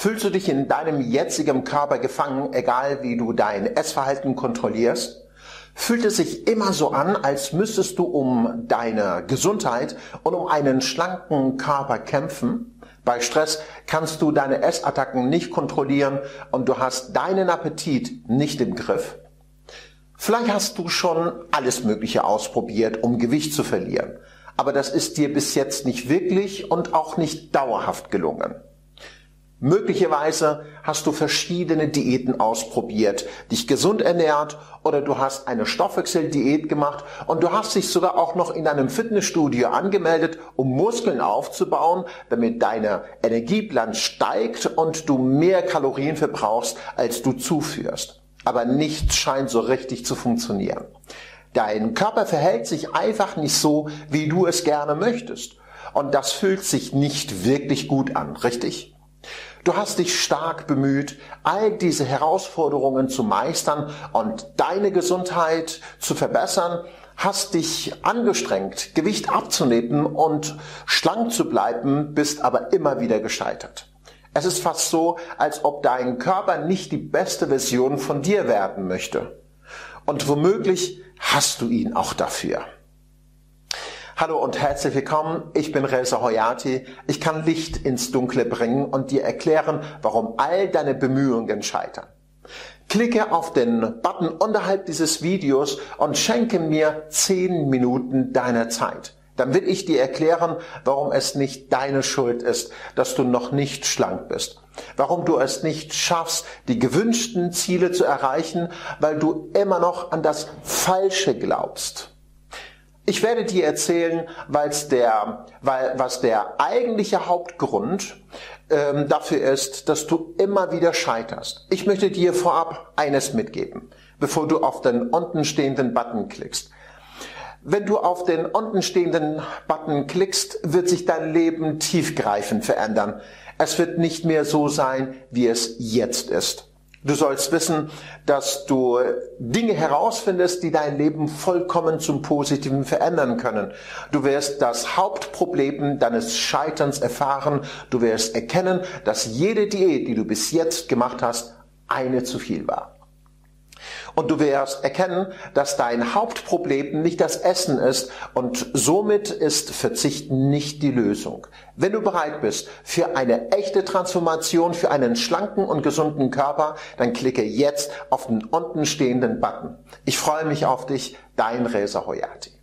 Fühlst du dich in deinem jetzigen Körper gefangen, egal wie du dein Essverhalten kontrollierst? Fühlt es sich immer so an, als müsstest du um deine Gesundheit und um einen schlanken Körper kämpfen? Bei Stress kannst du deine Essattacken nicht kontrollieren und du hast deinen Appetit nicht im Griff. Vielleicht hast du schon alles Mögliche ausprobiert, um Gewicht zu verlieren, aber das ist dir bis jetzt nicht wirklich und auch nicht dauerhaft gelungen. Möglicherweise hast du verschiedene Diäten ausprobiert, dich gesund ernährt oder du hast eine Stoffwechseldiät gemacht und du hast dich sogar auch noch in einem Fitnessstudio angemeldet, um Muskeln aufzubauen, damit deine Energieplan steigt und du mehr Kalorien verbrauchst, als du zuführst. Aber nichts scheint so richtig zu funktionieren. Dein Körper verhält sich einfach nicht so, wie du es gerne möchtest. Und das fühlt sich nicht wirklich gut an, richtig? Du hast dich stark bemüht, all diese Herausforderungen zu meistern und deine Gesundheit zu verbessern, hast dich angestrengt, Gewicht abzunehmen und schlank zu bleiben, bist aber immer wieder gescheitert. Es ist fast so, als ob dein Körper nicht die beste Version von dir werden möchte. Und womöglich hast du ihn auch dafür. Hallo und herzlich willkommen. Ich bin Reza Hoyati. Ich kann Licht ins Dunkle bringen und dir erklären, warum all deine Bemühungen scheitern. Klicke auf den Button unterhalb dieses Videos und schenke mir 10 Minuten deiner Zeit. Dann will ich dir erklären, warum es nicht deine Schuld ist, dass du noch nicht schlank bist. Warum du es nicht schaffst, die gewünschten Ziele zu erreichen, weil du immer noch an das Falsche glaubst. Ich werde dir erzählen, weil's der, weil, was der eigentliche Hauptgrund ähm, dafür ist, dass du immer wieder scheiterst. Ich möchte dir vorab eines mitgeben, bevor du auf den unten stehenden Button klickst. Wenn du auf den unten stehenden Button klickst, wird sich dein Leben tiefgreifend verändern. Es wird nicht mehr so sein, wie es jetzt ist. Du sollst wissen, dass du Dinge herausfindest, die dein Leben vollkommen zum Positiven verändern können. Du wirst das Hauptproblem deines Scheiterns erfahren. Du wirst erkennen, dass jede Diät, die du bis jetzt gemacht hast, eine zu viel war. Und du wirst erkennen, dass dein Hauptproblem nicht das Essen ist und somit ist Verzicht nicht die Lösung. Wenn du bereit bist für eine echte Transformation, für einen schlanken und gesunden Körper, dann klicke jetzt auf den unten stehenden Button. Ich freue mich auf dich, dein Reza Hoyati.